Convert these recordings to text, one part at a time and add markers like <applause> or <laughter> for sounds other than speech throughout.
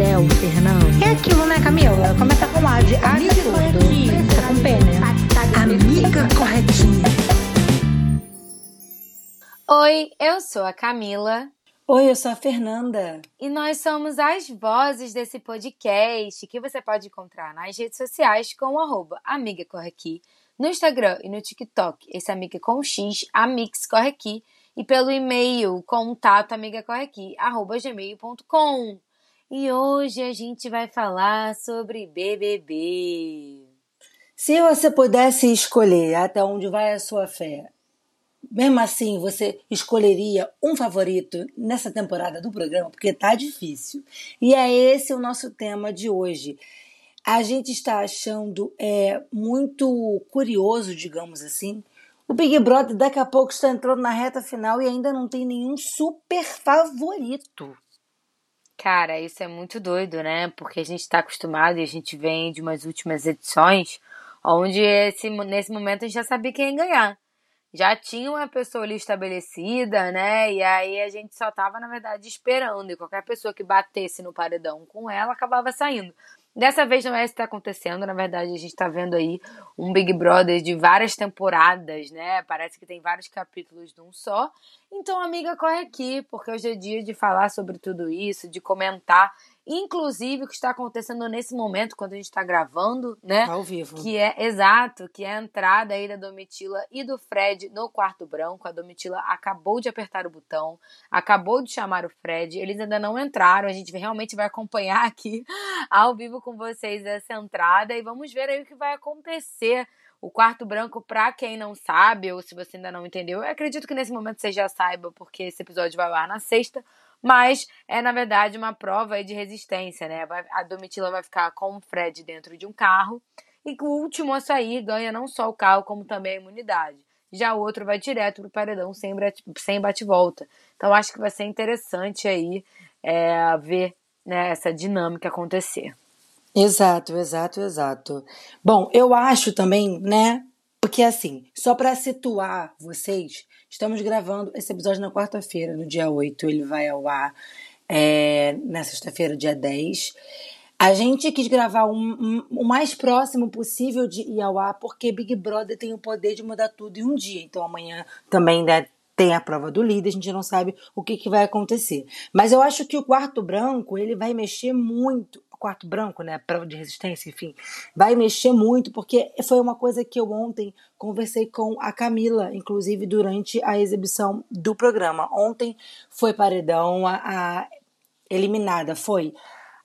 céu, Fernando. É aquilo, né, Camila? Começa com A de amiga. Fica com P, né? Amiga corretinha. Oi, eu sou a Camila Oi, eu sou a Fernanda. e nós somos as vozes desse podcast que você pode encontrar nas redes sociais com o arroba Amiga Corre Aqui, no Instagram e no TikTok, esse Amiga com X, Amix Corre Aqui, e pelo e-mail contato amigacorreaqui, arroba gmail.com. E hoje a gente vai falar sobre BBB. Se você pudesse escolher até onde vai a sua fé, mesmo assim você escolheria um favorito nessa temporada do programa, porque tá difícil. E é esse o nosso tema de hoje. A gente está achando é, muito curioso, digamos assim. O Big Brother daqui a pouco está entrando na reta final e ainda não tem nenhum super favorito. Cara, isso é muito doido, né? Porque a gente tá acostumado e a gente vem de umas últimas edições onde esse, nesse momento a gente já sabia quem ia ganhar. Já tinha uma pessoa ali estabelecida, né? E aí a gente só tava, na verdade, esperando. E qualquer pessoa que batesse no paredão com ela acabava saindo. Dessa vez não é isso que tá acontecendo. Na verdade, a gente tá vendo aí um Big Brother de várias temporadas, né? Parece que tem vários capítulos de um só. Então, amiga, corre aqui, porque hoje é dia de falar sobre tudo isso, de comentar, inclusive o que está acontecendo nesse momento, quando a gente está gravando, né? Ao vivo. Que é exato, que é a entrada aí da Domitila e do Fred no quarto branco. A Domitila acabou de apertar o botão, acabou de chamar o Fred. Eles ainda não entraram. A gente realmente vai acompanhar aqui <laughs> ao vivo com vocês essa entrada e vamos ver aí o que vai acontecer. O quarto branco, pra quem não sabe, ou se você ainda não entendeu, eu acredito que nesse momento você já saiba, porque esse episódio vai ao ar na sexta. Mas é, na verdade, uma prova de resistência, né? A Domitila vai ficar com o Fred dentro de um carro. E o último a sair ganha não só o carro, como também a imunidade. Já o outro vai direto pro paredão sem sem bate-volta. Então acho que vai ser interessante aí é, ver né, essa dinâmica acontecer. Exato, exato, exato. Bom, eu acho também, né? Porque assim, só para situar vocês, estamos gravando esse episódio na quarta-feira, no dia 8, ele vai ao ar é, na sexta-feira, dia 10. A gente quis gravar um- um- o mais próximo possível de ir ao ar, porque Big Brother tem o poder de mudar tudo em um dia. Então amanhã também né, tem a prova do líder, a gente não sabe o que, que vai acontecer. Mas eu acho que o quarto branco, ele vai mexer muito. Quarto branco, né? Prova de resistência, enfim. Vai mexer muito, porque foi uma coisa que eu ontem conversei com a Camila, inclusive durante a exibição do programa. Ontem foi paredão, a, a eliminada foi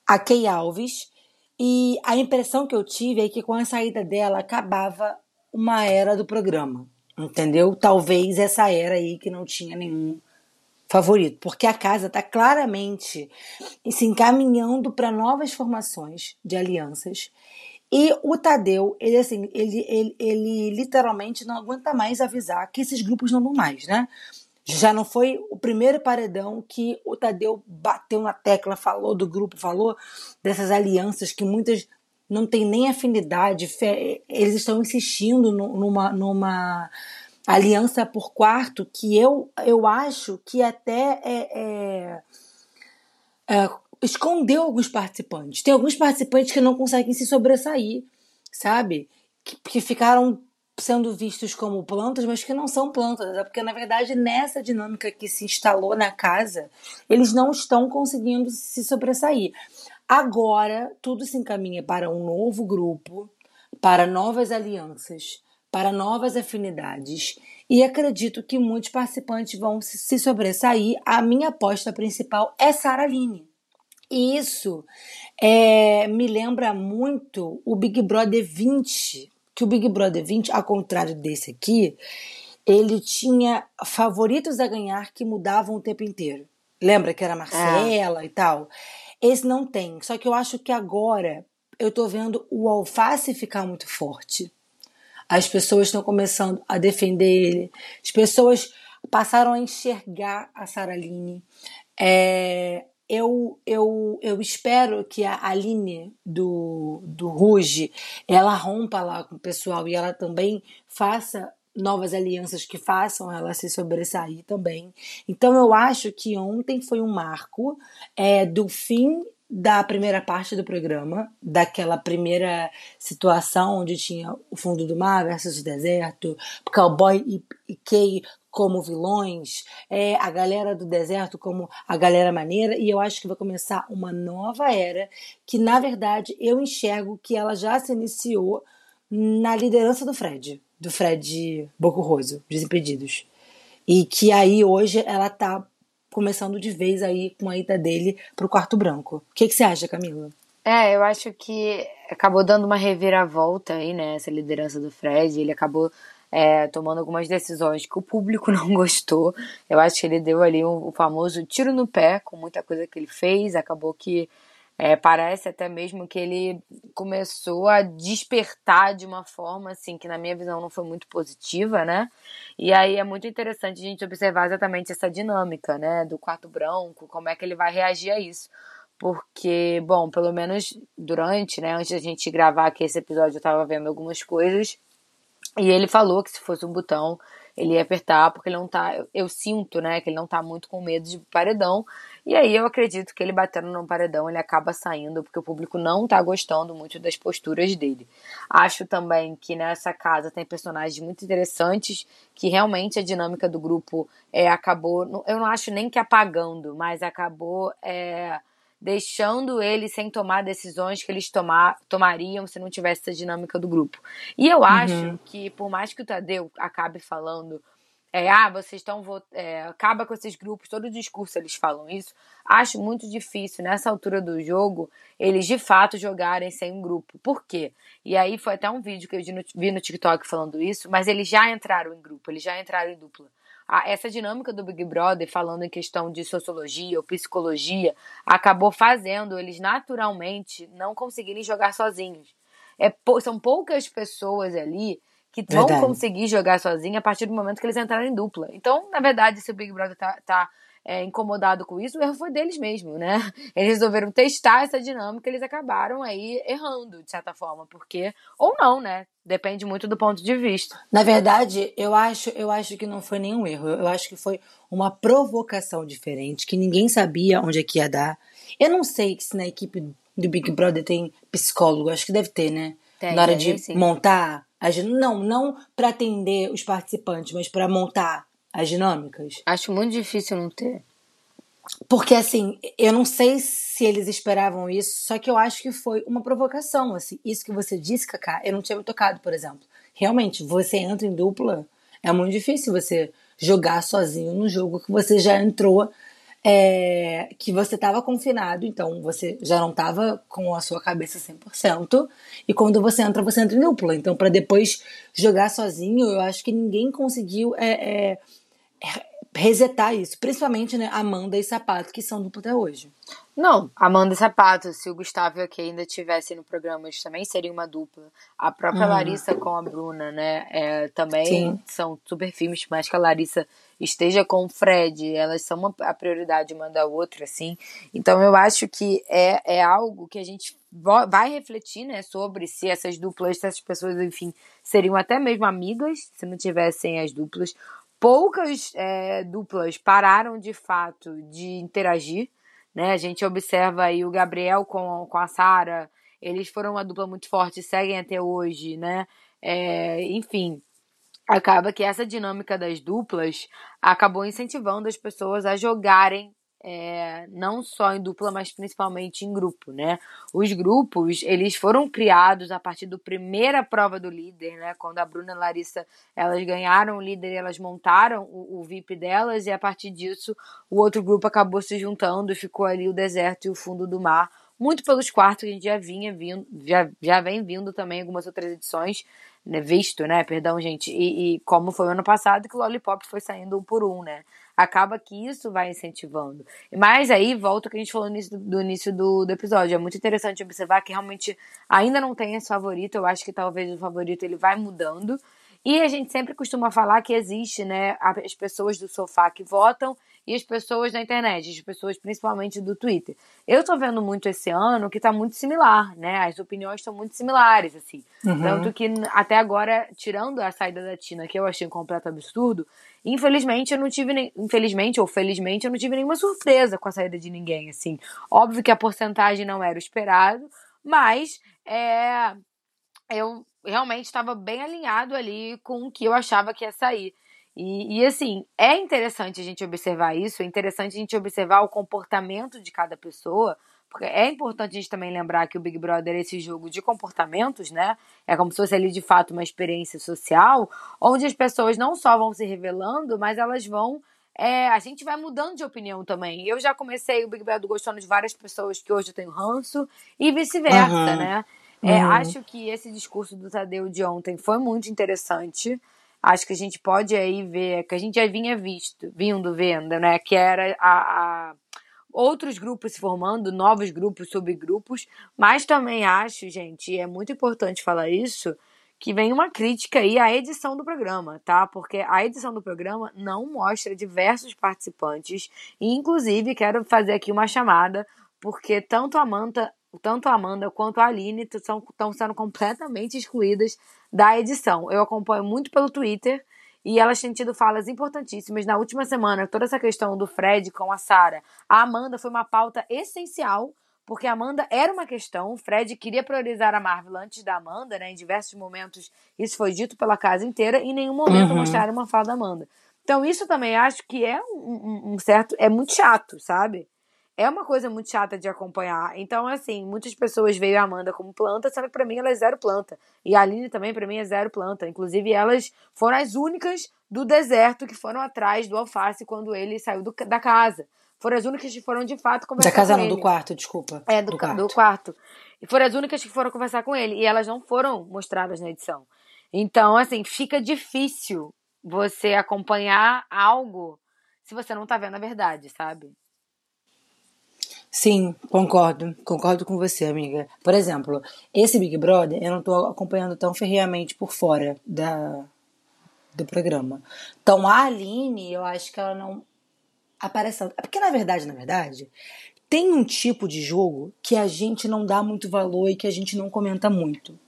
a Kay Alves. E a impressão que eu tive é que com a saída dela acabava uma era do programa. Entendeu? Talvez essa era aí que não tinha nenhum favorito, porque a casa está claramente se encaminhando para novas formações de alianças. E o Tadeu, ele assim, ele, ele, ele literalmente não aguenta mais avisar que esses grupos não vão mais, né? Já não foi o primeiro paredão que o Tadeu bateu na tecla, falou do grupo, falou dessas alianças que muitas não têm nem afinidade, eles estão insistindo nu- numa, numa aliança por quarto que eu, eu acho que até é, é, é, escondeu alguns participantes. Tem alguns participantes que não conseguem se sobressair, sabe? Que, que ficaram sendo vistos como plantas, mas que não são plantas. É porque, na verdade, nessa dinâmica que se instalou na casa, eles não estão conseguindo se sobressair. Agora, tudo se encaminha para um novo grupo, para novas alianças, para novas afinidades. E acredito que muitos participantes vão se sobressair. A minha aposta principal é Sara Line. E isso é, me lembra muito o Big Brother 20, que o Big Brother 20, ao contrário desse aqui, ele tinha favoritos a ganhar que mudavam o tempo inteiro. Lembra que era Marcela e tal? Esse não tem. Só que eu acho que agora eu tô vendo o alface ficar muito forte. As pessoas estão começando a defender ele. As pessoas passaram a enxergar a Saraline. É, eu, eu, eu espero que a Aline do, do Ruge ela rompa lá com o pessoal e ela também faça novas alianças que façam ela se sobressair também. Então eu acho que ontem foi um marco é, do fim da primeira parte do programa, daquela primeira situação onde tinha o fundo do mar versus o deserto, cowboy e, e Kay como vilões, é, a galera do deserto como a galera maneira, e eu acho que vai começar uma nova era que, na verdade, eu enxergo que ela já se iniciou na liderança do Fred, do Fred Bocurroso, Desimpedidos. E que aí hoje ela tá começando de vez aí com a ida dele pro quarto branco. O que, que você acha, Camila? É, eu acho que acabou dando uma reviravolta aí, né? Essa liderança do Fred. Ele acabou é, tomando algumas decisões que o público <laughs> não gostou. Eu acho que ele deu ali o um, um famoso tiro no pé com muita coisa que ele fez. Acabou que é, parece até mesmo que ele começou a despertar de uma forma assim que na minha visão não foi muito positiva, né? E aí é muito interessante a gente observar exatamente essa dinâmica, né, do quarto branco, como é que ele vai reagir a isso. Porque, bom, pelo menos durante, né, antes da gente gravar aqui esse episódio, eu tava vendo algumas coisas e ele falou que se fosse um botão, ele ia apertar, porque ele não tá. Eu sinto, né, que ele não tá muito com medo de paredão. E aí eu acredito que ele batendo no paredão, ele acaba saindo, porque o público não tá gostando muito das posturas dele. Acho também que nessa casa tem personagens muito interessantes, que realmente a dinâmica do grupo é, acabou. Eu não acho nem que apagando, mas acabou. É, deixando eles sem tomar decisões que eles tomar, tomariam se não tivesse essa dinâmica do grupo. E eu acho uhum. que, por mais que o Tadeu acabe falando, é, ah, vocês estão. É, acaba com esses grupos, todo discurso eles falam isso. Acho muito difícil, nessa altura do jogo, eles de fato jogarem sem um grupo. Por quê? E aí foi até um vídeo que eu vi no TikTok falando isso, mas eles já entraram em grupo, eles já entraram em dupla essa dinâmica do Big Brother, falando em questão de sociologia ou psicologia, acabou fazendo eles naturalmente não conseguirem jogar sozinhos. É, são poucas pessoas ali que Verdade. vão conseguir jogar sozinhos a partir do momento que eles entraram em dupla. Então, na verdade, se o Big Brother tá, tá é, incomodado com isso, o erro foi deles mesmo, né? <laughs> Eles resolveram testar essa dinâmica, eles acabaram aí errando, de certa forma, porque ou não, né? Depende muito do ponto de vista. Na verdade, eu acho, eu acho que não foi nenhum erro. Eu acho que foi uma provocação diferente, que ninguém sabia onde é que ia dar. Eu não sei se na equipe do Big Brother tem psicólogo, acho que deve ter, né? Tem, na hora de sim. montar, não, não para atender os participantes, mas para montar as dinâmicas? Acho muito difícil não ter. Porque, assim, eu não sei se eles esperavam isso, só que eu acho que foi uma provocação, assim. Isso que você disse, Kaká, eu não tinha me tocado, por exemplo. Realmente, você entra em dupla, é muito difícil você jogar sozinho no jogo que você já entrou, é, que você estava confinado, então você já não estava com a sua cabeça 100%, e quando você entra, você entra em dupla. Então, para depois jogar sozinho, eu acho que ninguém conseguiu... É, é, resetar isso, principalmente né, Amanda e Sapato, que são dupla até hoje. Não, Amanda e Sapato, se o Gustavo aqui ainda tivesse no programa, eles também seriam uma dupla. A própria uhum. Larissa com a Bruna, né? É, também Sim. são super firmes, mas que a Larissa esteja com o Fred, elas são uma, a prioridade uma da outra, assim. Então eu acho que é, é algo que a gente vai refletir, né, sobre se essas duplas, se essas pessoas, enfim, seriam até mesmo amigas, se não tivessem as duplas, poucas é, duplas pararam de fato de interagir. Né? A gente observa aí o Gabriel com, com a Sara, eles foram uma dupla muito forte, seguem até hoje, né? É, enfim, acaba que essa dinâmica das duplas acabou incentivando as pessoas a jogarem é, não só em dupla, mas principalmente em grupo, né? Os grupos, eles foram criados a partir da primeira prova do líder, né? Quando a Bruna e a Larissa, elas ganharam o líder e elas montaram o, o VIP delas e a partir disso o outro grupo acabou se juntando e ficou ali o deserto e o fundo do mar muito pelos quartos que a gente já vinha vindo, já, já vem vindo também algumas outras edições, né, visto, né, perdão, gente, e, e como foi o ano passado que o Lollipop foi saindo um por um, né, acaba que isso vai incentivando. Mas aí volta o que a gente falou no início, do, início do, do, episódio. É muito interessante observar que realmente ainda não tem esse favorito. Eu acho que talvez o favorito ele vai mudando. E a gente sempre costuma falar que existe, né, as pessoas do sofá que votam e as pessoas da internet, as pessoas principalmente do Twitter. Eu tô vendo muito esse ano que tá muito similar, né? As opiniões estão muito similares, assim. Uhum. Tanto que até agora, tirando a saída da Tina, que eu achei um completo absurdo, infelizmente eu não tive, nem, infelizmente ou felizmente, eu não tive nenhuma surpresa com a saída de ninguém, assim. Óbvio que a porcentagem não era o esperado, mas é, eu realmente estava bem alinhado ali com o que eu achava que ia sair. E, e, assim, é interessante a gente observar isso, é interessante a gente observar o comportamento de cada pessoa, porque é importante a gente também lembrar que o Big Brother é esse jogo de comportamentos, né? É como se fosse ali de fato uma experiência social, onde as pessoas não só vão se revelando, mas elas vão. É, a gente vai mudando de opinião também. Eu já comecei o Big Brother gostando de várias pessoas que hoje eu tenho ranço, e vice-versa, uhum. né? É, uhum. Acho que esse discurso do Tadeu de ontem foi muito interessante acho que a gente pode aí ver, que a gente já vinha visto, vindo vendo, né? Que era a, a outros grupos se formando, novos grupos, subgrupos, mas também acho, gente, e é muito importante falar isso, que vem uma crítica aí à edição do programa, tá? Porque a edição do programa não mostra diversos participantes, e inclusive quero fazer aqui uma chamada, porque tanto a Amanda, tanto a Amanda quanto a Aline estão sendo completamente excluídas da edição. Eu acompanho muito pelo Twitter e elas têm tido falas importantíssimas. Na última semana, toda essa questão do Fred com a Sara, a Amanda foi uma pauta essencial, porque a Amanda era uma questão. O Fred queria priorizar a Marvel antes da Amanda, né? Em diversos momentos isso foi dito pela casa inteira, e em nenhum momento uhum. mostraram uma fala da Amanda. Então, isso também acho que é um, um certo. É muito chato, sabe? É uma coisa muito chata de acompanhar. Então, assim, muitas pessoas veem a Amanda como planta, sendo que pra mim ela é zero planta. E a Aline também, pra mim, é zero planta. Inclusive, elas foram as únicas do deserto que foram atrás do alface quando ele saiu do, da casa. Foram as únicas que foram de fato conversar da casa com não, ele. do quarto, desculpa. É, do, do, quarto. do quarto. E foram as únicas que foram conversar com ele. E elas não foram mostradas na edição. Então, assim, fica difícil você acompanhar algo se você não tá vendo a verdade, sabe? Sim, concordo. Concordo com você, amiga. Por exemplo, esse Big Brother eu não estou acompanhando tão ferreamente por fora da, do programa. Então, a Aline, eu acho que ela não aparece. É porque, na verdade, na verdade, tem um tipo de jogo que a gente não dá muito valor e que a gente não comenta muito.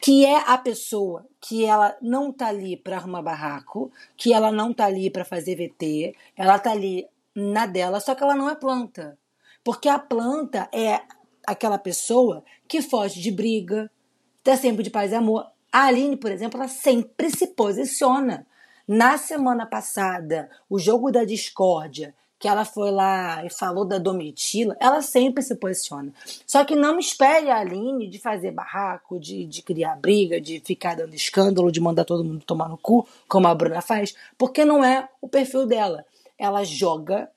Que é a pessoa que ela não tá ali para arrumar barraco, que ela não tá ali para fazer VT, ela tá ali na dela, só que ela não é planta. Porque a planta é aquela pessoa que foge de briga, está sempre de paz e amor. A Aline, por exemplo, ela sempre se posiciona. Na semana passada, o jogo da discórdia, que ela foi lá e falou da Domitila, ela sempre se posiciona. Só que não espere a Aline de fazer barraco, de, de criar briga, de ficar dando escândalo, de mandar todo mundo tomar no cu, como a Bruna faz, porque não é o perfil dela. Ela joga,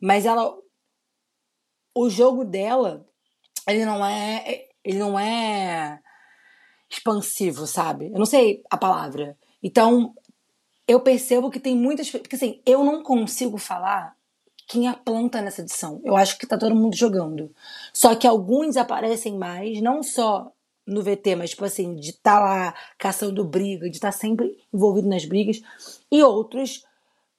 mas ela o jogo dela, ele não é. Ele não é expansivo, sabe? Eu não sei a palavra. Então, eu percebo que tem muitas. Porque assim, eu não consigo falar quem é planta nessa edição. Eu acho que tá todo mundo jogando. Só que alguns aparecem mais, não só no VT, mas tipo assim, de estar tá lá caçando briga, de estar tá sempre envolvido nas brigas, e outros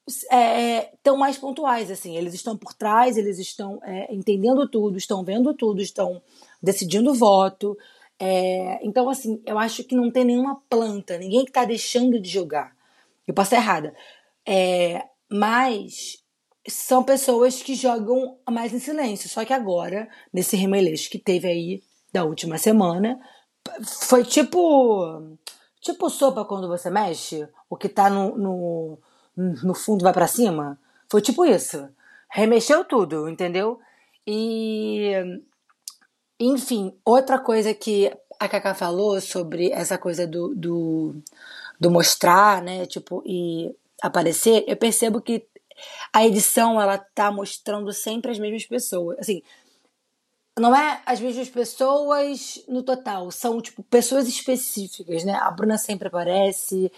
estão é, mais pontuais, assim, eles estão por trás, eles estão é, entendendo tudo, estão vendo tudo, estão decidindo voto. É, então, assim, eu acho que não tem nenhuma planta, ninguém que está deixando de jogar. Eu posso estar errada. É, mas são pessoas que jogam mais em silêncio. Só que agora, nesse remeleixo que teve aí da última semana, foi tipo. Tipo sopa quando você mexe, o que tá no, no no fundo vai para cima. Foi tipo isso. Remexeu tudo, entendeu? E. Enfim, outra coisa que a Cacá falou sobre essa coisa do, do, do mostrar, né? Tipo, e aparecer, eu percebo que a edição ela tá mostrando sempre as mesmas pessoas. Assim, não é as mesmas pessoas no total, são tipo pessoas específicas, né? A Bruna sempre aparece,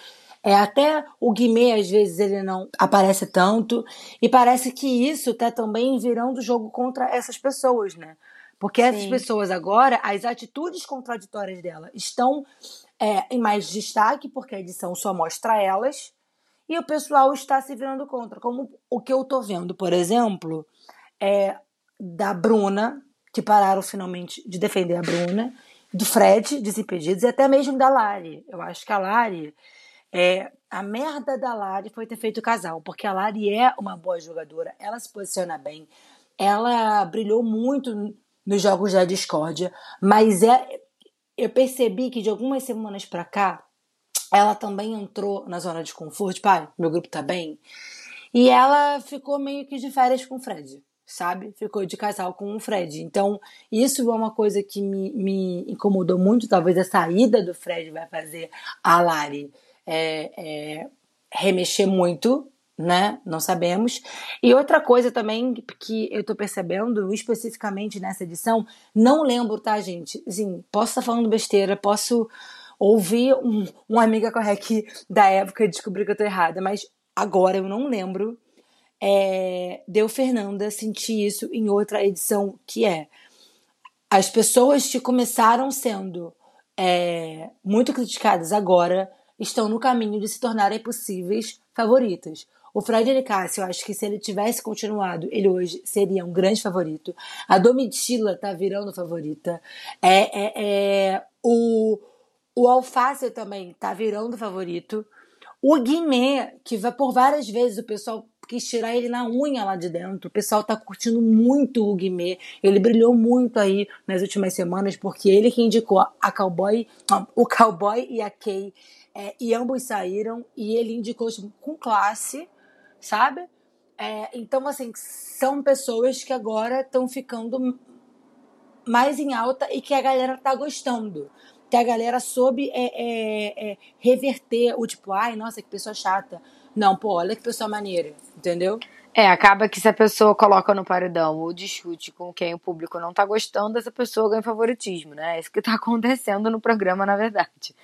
é até o Guimê às vezes ele não aparece tanto e parece que isso tá também virando jogo contra essas pessoas, né? Porque essas Sim. pessoas agora, as atitudes contraditórias dela estão é, em mais destaque porque a edição só mostra elas e o pessoal está se virando contra. Como o que eu tô vendo, por exemplo, é da Bruna, que pararam finalmente de defender a Bruna, do Fred, Desimpedidos, e até mesmo da Lari. Eu acho que a Lari, é, a merda da Lari foi ter feito casal, porque a Lari é uma boa jogadora, ela se posiciona bem, ela brilhou muito nos jogos da discórdia, mas é, eu percebi que de algumas semanas pra cá, ela também entrou na zona de conforto, pai, meu grupo tá bem, e ela ficou meio que de férias com o Fred sabe? Ficou de casal com o Fred. Então, isso é uma coisa que me, me incomodou muito. Talvez a saída do Fred vai fazer a Lari é, é, remexer muito, né? Não sabemos. E outra coisa também que eu tô percebendo, especificamente nessa edição, não lembro, tá, gente? Assim, posso estar falando besteira, posso ouvir um, uma amiga correct da época e descobrir que eu tô errada, mas agora eu não lembro é, deu Fernanda sentir isso em outra edição, que é as pessoas que começaram sendo é, muito criticadas agora estão no caminho de se tornarem possíveis favoritas. O Fred Nicásio, eu acho que se ele tivesse continuado, ele hoje seria um grande favorito. A Domitila tá virando favorita. É, é, é, o, o Alface também tá virando favorito. O Guimê, que vai por várias vezes o pessoal quis tirar ele na unha lá de dentro. O pessoal tá curtindo muito o Guimê. Ele brilhou muito aí nas últimas semanas, porque ele que indicou a Cowboy, o Cowboy e a Kay. É, e ambos saíram, e ele indicou com classe, sabe? É, então, assim, são pessoas que agora estão ficando mais em alta e que a galera tá gostando que a galera soube é, é, é, reverter o tipo, ai, nossa, que pessoa chata. Não, pô, olha que pessoa maneira, entendeu? É, acaba que se a pessoa coloca no paredão ou discute com quem o público não tá gostando, essa pessoa ganha favoritismo, né? É isso que tá <laughs> acontecendo no programa, na verdade.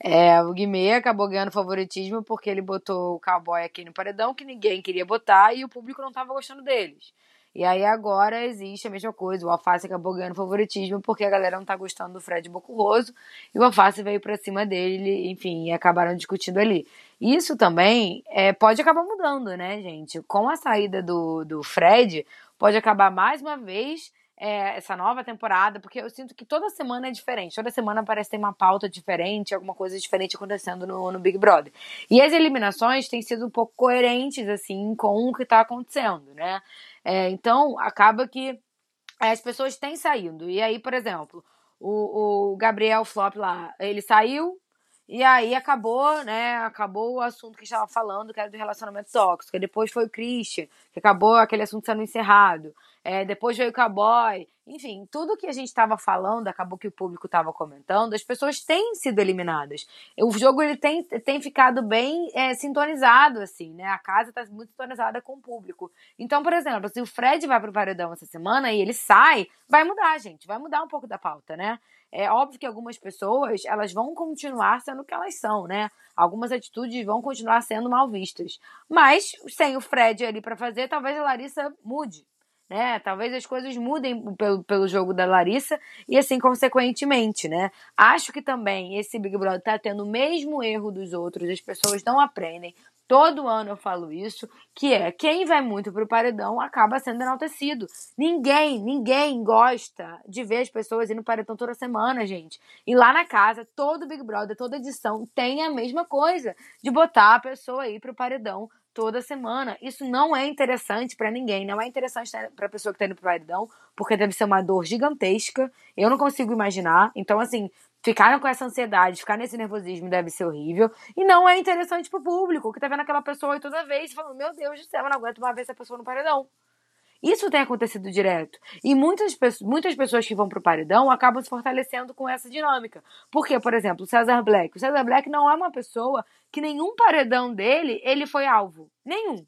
É, o Guimê acabou ganhando favoritismo porque ele botou o cowboy aqui no paredão que ninguém queria botar e o público não tava gostando deles. E aí agora existe a mesma coisa. O Alface acabou ganhando favoritismo porque a galera não tá gostando do Fred Bocurroso. E o Alface veio pra cima dele, enfim, e acabaram discutindo ali. Isso também é, pode acabar mudando, né, gente? Com a saída do, do Fred, pode acabar mais uma vez é, essa nova temporada, porque eu sinto que toda semana é diferente. Toda semana parece ter uma pauta diferente, alguma coisa diferente acontecendo no, no Big Brother. E as eliminações têm sido um pouco coerentes, assim, com o que tá acontecendo, né? É, então, acaba que as pessoas têm saído. E aí, por exemplo, o, o Gabriel Flop lá, ele saiu, e aí acabou, né? Acabou o assunto que estava falando, que era do relacionamento tóxico. E depois foi o Christian, que acabou aquele assunto sendo encerrado. É, depois veio o Cowboy. Enfim, tudo que a gente estava falando, acabou que o público estava comentando, as pessoas têm sido eliminadas. O jogo ele tem, tem ficado bem é, sintonizado, assim, né? A casa está muito sintonizada com o público. Então, por exemplo, se o Fred vai pro paredão essa semana e ele sai, vai mudar, gente. Vai mudar um pouco da pauta, né? É óbvio que algumas pessoas, elas vão continuar sendo o que elas são, né? Algumas atitudes vão continuar sendo mal vistas. Mas, sem o Fred ali para fazer, talvez a Larissa mude, né? Talvez as coisas mudem pelo, pelo jogo da Larissa e assim consequentemente, né? Acho que também esse Big Brother tá tendo o mesmo erro dos outros, as pessoas não aprendem. Todo ano eu falo isso, que é quem vai muito pro paredão acaba sendo enaltecido. Ninguém, ninguém gosta de ver as pessoas indo paredão toda semana, gente. E lá na casa, todo Big Brother, toda edição tem a mesma coisa de botar a pessoa aí pro paredão toda semana. Isso não é interessante para ninguém, não é interessante para a pessoa que tá indo pro paredão, porque deve ser uma dor gigantesca. Eu não consigo imaginar. Então, assim, ficaram com essa ansiedade, ficar nesse nervosismo deve ser horrível. E não é interessante pro público, que tá vendo aquela pessoa aí toda vez falando: Meu Deus do céu, eu não aguento uma vez essa pessoa no paredão. Isso tem acontecido direto. E muitas, muitas pessoas que vão pro paredão acabam se fortalecendo com essa dinâmica. Porque, por exemplo, o César Black. O César Black não é uma pessoa que nenhum paredão dele, ele foi alvo. Nenhum.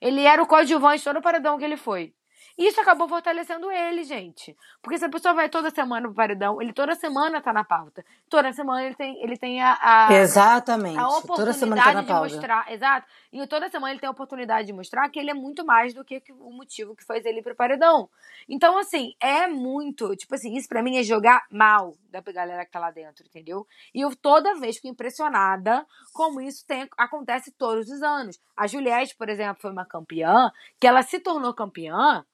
Ele era o coadjuvante todo o paredão que ele foi. Isso acabou fortalecendo ele, gente. Porque se a pessoa vai toda semana pro paredão, ele toda semana tá na pauta. Toda semana ele tem, ele tem a, a, Exatamente. a Toda semana tá oportunidade na de pauta. mostrar. Exato. E toda semana ele tem a oportunidade de mostrar que ele é muito mais do que o motivo que fez ele ir pro paredão. Então, assim, é muito. Tipo assim, isso pra mim é jogar mal da galera que tá lá dentro, entendeu? E eu toda vez fico impressionada como isso tem, acontece todos os anos. A Juliette, por exemplo, foi uma campeã, que ela se tornou campeã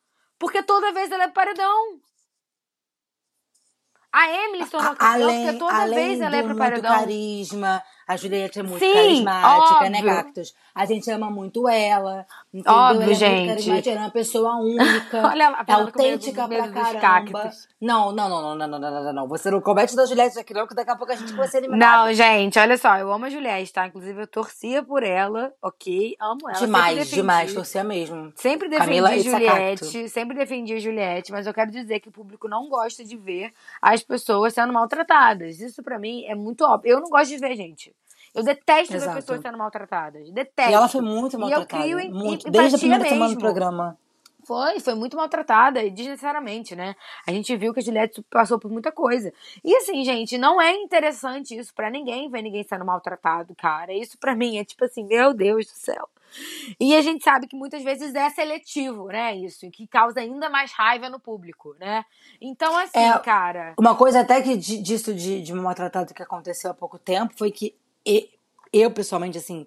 porque toda vez ela é paredão. A Emily se tornou campeã porque toda além vez ela é pro muito paredão. carisma, a Juliette é muito Sim, carismática, né, óbvio. né, Cactus? A gente ama muito ela. Entendeu? Óbvio, ela é gente. ela é uma pessoa <laughs> única. Olha, é autêntica medo, medo pra medo caramba. Não, não, não, não, não, não, não, não, Você não comete da Juliette aqui, não, que daqui a pouco a gente vai ser eliminado. Não, gente, olha só, eu amo a Juliette, tá? Inclusive, eu torcia por ela, ok? Amo ela. Demais, demais, torcia mesmo. Sempre defendi a Juliette, sempre defendi a Juliette, mas eu quero dizer que o público não gosta de ver as pessoas sendo maltratadas. Isso para mim é muito óbvio. Eu não gosto de ver, gente. Eu detesto Exato. ver pessoas sendo maltratadas. Detesto. E ela foi muito E eu maltratada, crio em- muito, empatia desde a primeira semana do mesmo. programa. Foi, foi muito maltratada, e desnecessariamente, né? A gente viu que a Juliette passou por muita coisa. E assim, gente, não é interessante isso pra ninguém ver ninguém sendo maltratado, cara. Isso pra mim é tipo assim, meu Deus do céu. E a gente sabe que muitas vezes é seletivo, né? Isso, e que causa ainda mais raiva no público, né? Então, assim, É, cara. Uma coisa até que di- disso de, de um maltratado que aconteceu há pouco tempo foi que eu, pessoalmente, assim,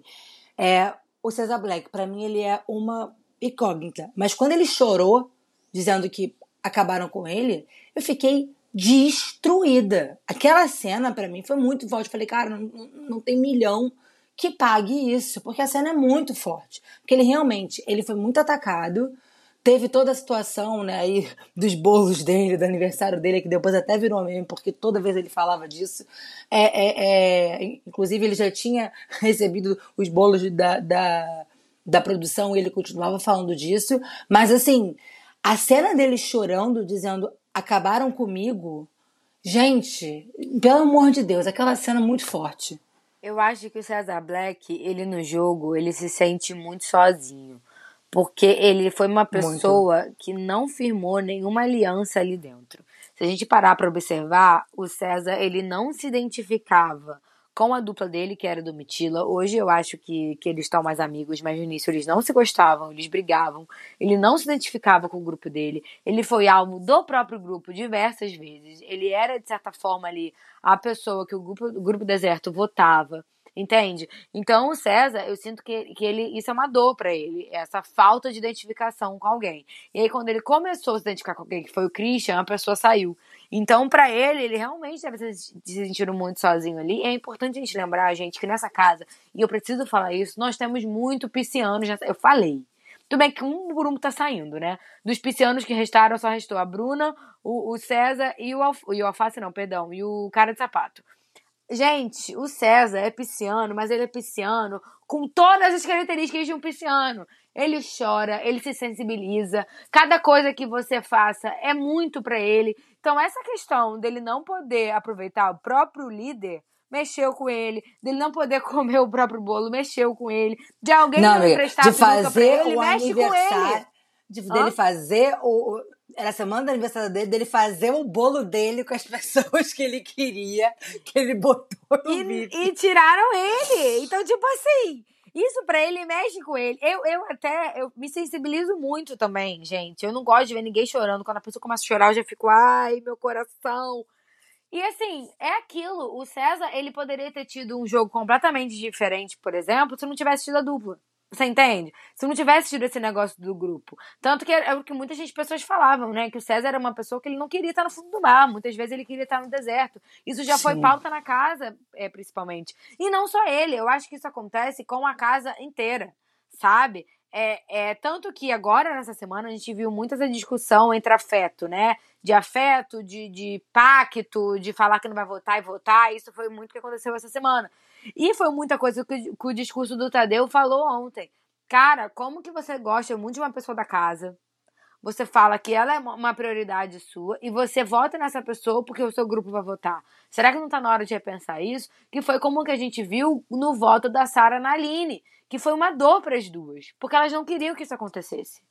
é, o Cesar Black, pra mim, ele é uma incógnita. Mas quando ele chorou, dizendo que acabaram com ele, eu fiquei destruída. Aquela cena, pra mim, foi muito forte. Falei, cara, não- não tem milhão que pague isso, porque a cena é muito forte. Porque ele realmente, ele foi muito atacado, teve toda a situação, né, aí dos bolos dele, do aniversário dele, que depois até virou meme, porque toda vez ele falava disso. É, é, é, inclusive, ele já tinha <laughs> recebido os bolos da, da, da produção e ele continuava falando disso. Mas, assim, a cena dele chorando, dizendo, acabaram comigo, gente, pelo amor de Deus, aquela cena muito forte. Eu acho que o Cesar Black, ele no jogo, ele se sente muito sozinho. Porque ele foi uma pessoa que não firmou nenhuma aliança ali dentro. Se a gente parar para observar, o César, ele não se identificava com a dupla dele, que era do Mitila. Hoje eu acho que, que eles estão mais amigos, mas no início eles não se gostavam, eles brigavam. Ele não se identificava com o grupo dele. Ele foi alvo do próprio grupo diversas vezes. Ele era, de certa forma, ali a pessoa que o grupo, o grupo deserto votava. Entende? Então o César, eu sinto que, que ele isso é uma dor pra ele, essa falta de identificação com alguém. E aí quando ele começou a se identificar com alguém, que foi o Christian, a pessoa saiu. Então pra ele, ele realmente deve se sentido muito sozinho ali. E é importante a gente lembrar, gente, que nessa casa, e eu preciso falar isso, nós temos muito piscianos, nessa- eu falei. Tudo bem que um um tá saindo, né? Dos piscianos que restaram, só restou a Bruna, o, o César e o, e o Alface, não, perdão, e o cara de sapato. Gente, o César é pisciano, mas ele é pisciano com todas as características de um pisciano. Ele chora, ele se sensibiliza. Cada coisa que você faça é muito pra ele. Então, essa questão dele não poder aproveitar o próprio líder mexeu com ele, dele não poder <laughs> comer o próprio bolo, mexeu com ele, de alguém Não, não, emprestar de fazer ele, o mexe com ele. aniversário, de, Hã? dele fazer o- era a semana do aniversário dele, dele fazer o bolo dele com as <laughs> pessoas que ele queria, que ele botou no E, vídeo. e tiraram ele. Então, tipo assim, isso pra ele mexe com ele. Eu, eu até eu me sensibilizo muito também, gente. Eu não gosto de ver ninguém chorando. Quando a pessoa começa a chorar, eu já fico, ai, meu coração. E assim, é aquilo. O César, ele poderia ter tido um jogo completamente diferente, por exemplo, se não tivesse tido a dupla. Você entende? Se não tivesse tido esse negócio do grupo. Tanto que é o que muitas gente- pessoas falavam, né? Que o César era uma pessoa que ele não queria estar no fundo do mar. Muitas vezes ele queria estar no deserto. Isso já foi Sim. pauta na casa, é, principalmente. E não só ele. Eu acho que isso acontece com a casa inteira, sabe? É, é, tanto que agora, nessa semana, a gente viu muita essa discussão entre afeto, né? De afeto, de, de pacto, de falar que não vai votar e votar. Isso foi muito o que aconteceu essa semana. E foi muita coisa que, o- que o discurso do Tadeu falou ontem. Cara, como que você gosta muito de uma pessoa da casa? Você fala que ela é uma- uma prioridade sua e você vota nessa pessoa porque o seu grupo vai votar. Será que não tá na hora de repensar isso? Que foi como que a gente viu no voto da Sara na Aline, que foi uma dor para as duas, porque elas não queriam que isso acontecesse.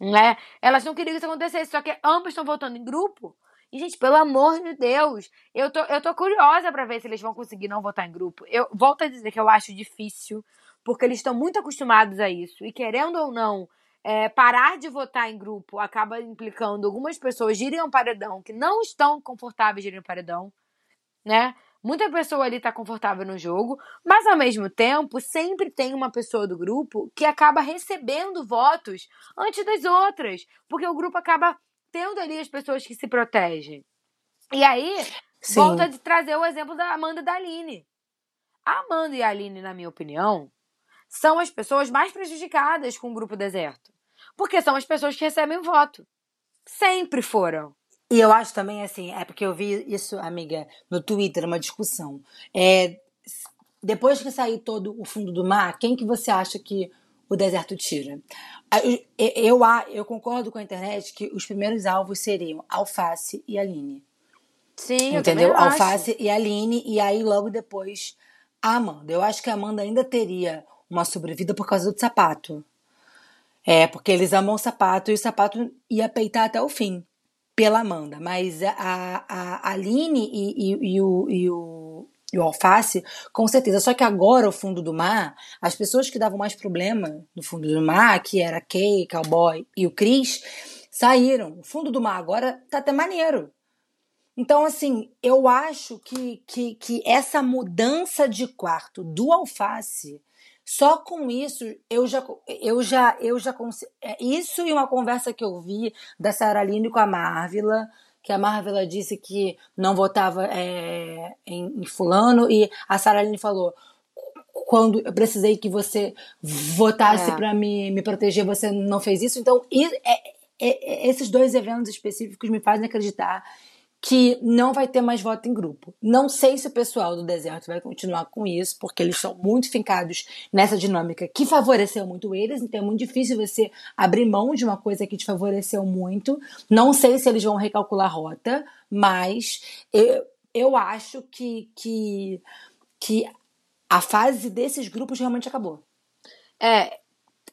Né? Elas não queriam que isso acontecesse, só que ambas estão votando em grupo. E, gente, pelo amor de Deus, eu tô, eu tô curiosa para ver se eles vão conseguir não votar em grupo. Eu volto a dizer que eu acho difícil, porque eles estão muito acostumados a isso. E querendo ou não, é, parar de votar em grupo acaba implicando algumas pessoas irem ao paredão que não estão confortáveis de irem ao paredão, né? Muita pessoa ali tá confortável no jogo, mas ao mesmo tempo, sempre tem uma pessoa do grupo que acaba recebendo votos antes das outras, porque o grupo acaba tendo ali as pessoas que se protegem. E aí, Sim. volta a trazer o exemplo da Amanda e da Aline. A Amanda e a Aline, na minha opinião, são as pessoas mais prejudicadas com o grupo deserto. Porque são as pessoas que recebem voto. Sempre foram. E eu acho também, assim, é porque eu vi isso, amiga, no Twitter, uma discussão. É, depois que sair todo o fundo do mar, quem que você acha que o deserto tira? Eu, eu, eu concordo com a internet que os primeiros alvos seriam Alface e Aline. Sim, Entendeu? Eu Alface e Aline, e aí logo depois a Amanda. Eu acho que a Amanda ainda teria uma sobrevida por causa do sapato. É, porque eles amam o sapato e o sapato ia peitar até o fim pela Amanda, mas a, a, a Aline e, e, e, o, e, o, e o Alface, com certeza. Só que agora, o fundo do mar, as pessoas que davam mais problema no fundo do mar, que era Kay, Cowboy e o Chris, saíram. O fundo do mar agora tá até maneiro. Então, assim, eu acho que, que, que essa mudança de quarto do Alface só com isso, eu já, eu já, eu já é, isso e uma conversa que eu vi da Sarah Lini com a Marvila, que a Marvila disse que não votava é, em, em, fulano e a Sarah Lini falou quando eu precisei que você votasse é. para me, me proteger, você não fez isso. Então, e, é, é, esses dois eventos específicos me fazem acreditar que não vai ter mais voto em grupo. Não sei se o pessoal do deserto vai continuar com isso, porque eles são muito fincados nessa dinâmica que favoreceu muito eles, então é muito difícil você abrir mão de uma coisa que te favoreceu muito. Não sei se eles vão recalcular a rota, mas eu, eu acho que, que, que a fase desses grupos realmente acabou. É,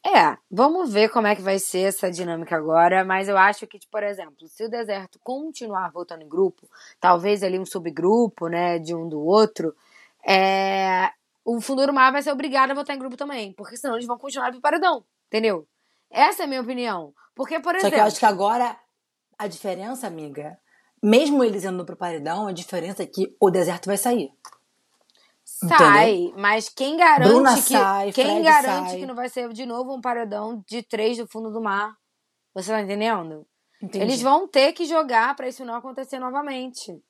é, vamos ver como é que vai ser essa dinâmica agora, mas eu acho que, tipo, por exemplo, se o deserto continuar voltando em grupo, talvez ali um subgrupo, né, de um do outro, é, o Fundo do Mar vai ser obrigado a votar em grupo também, porque senão eles vão continuar pro paredão, entendeu? Essa é a minha opinião. Porque, por exemplo. Só que eu acho que agora a diferença, amiga, mesmo eles indo pro paredão, a diferença é que o deserto vai sair. Sai, Entendeu? mas quem garante Bruna que sai, quem Fred garante sai. que não vai ser de novo um paredão de três do fundo do mar? Você tá entendendo? Entendi. Eles vão ter que jogar para isso não acontecer novamente.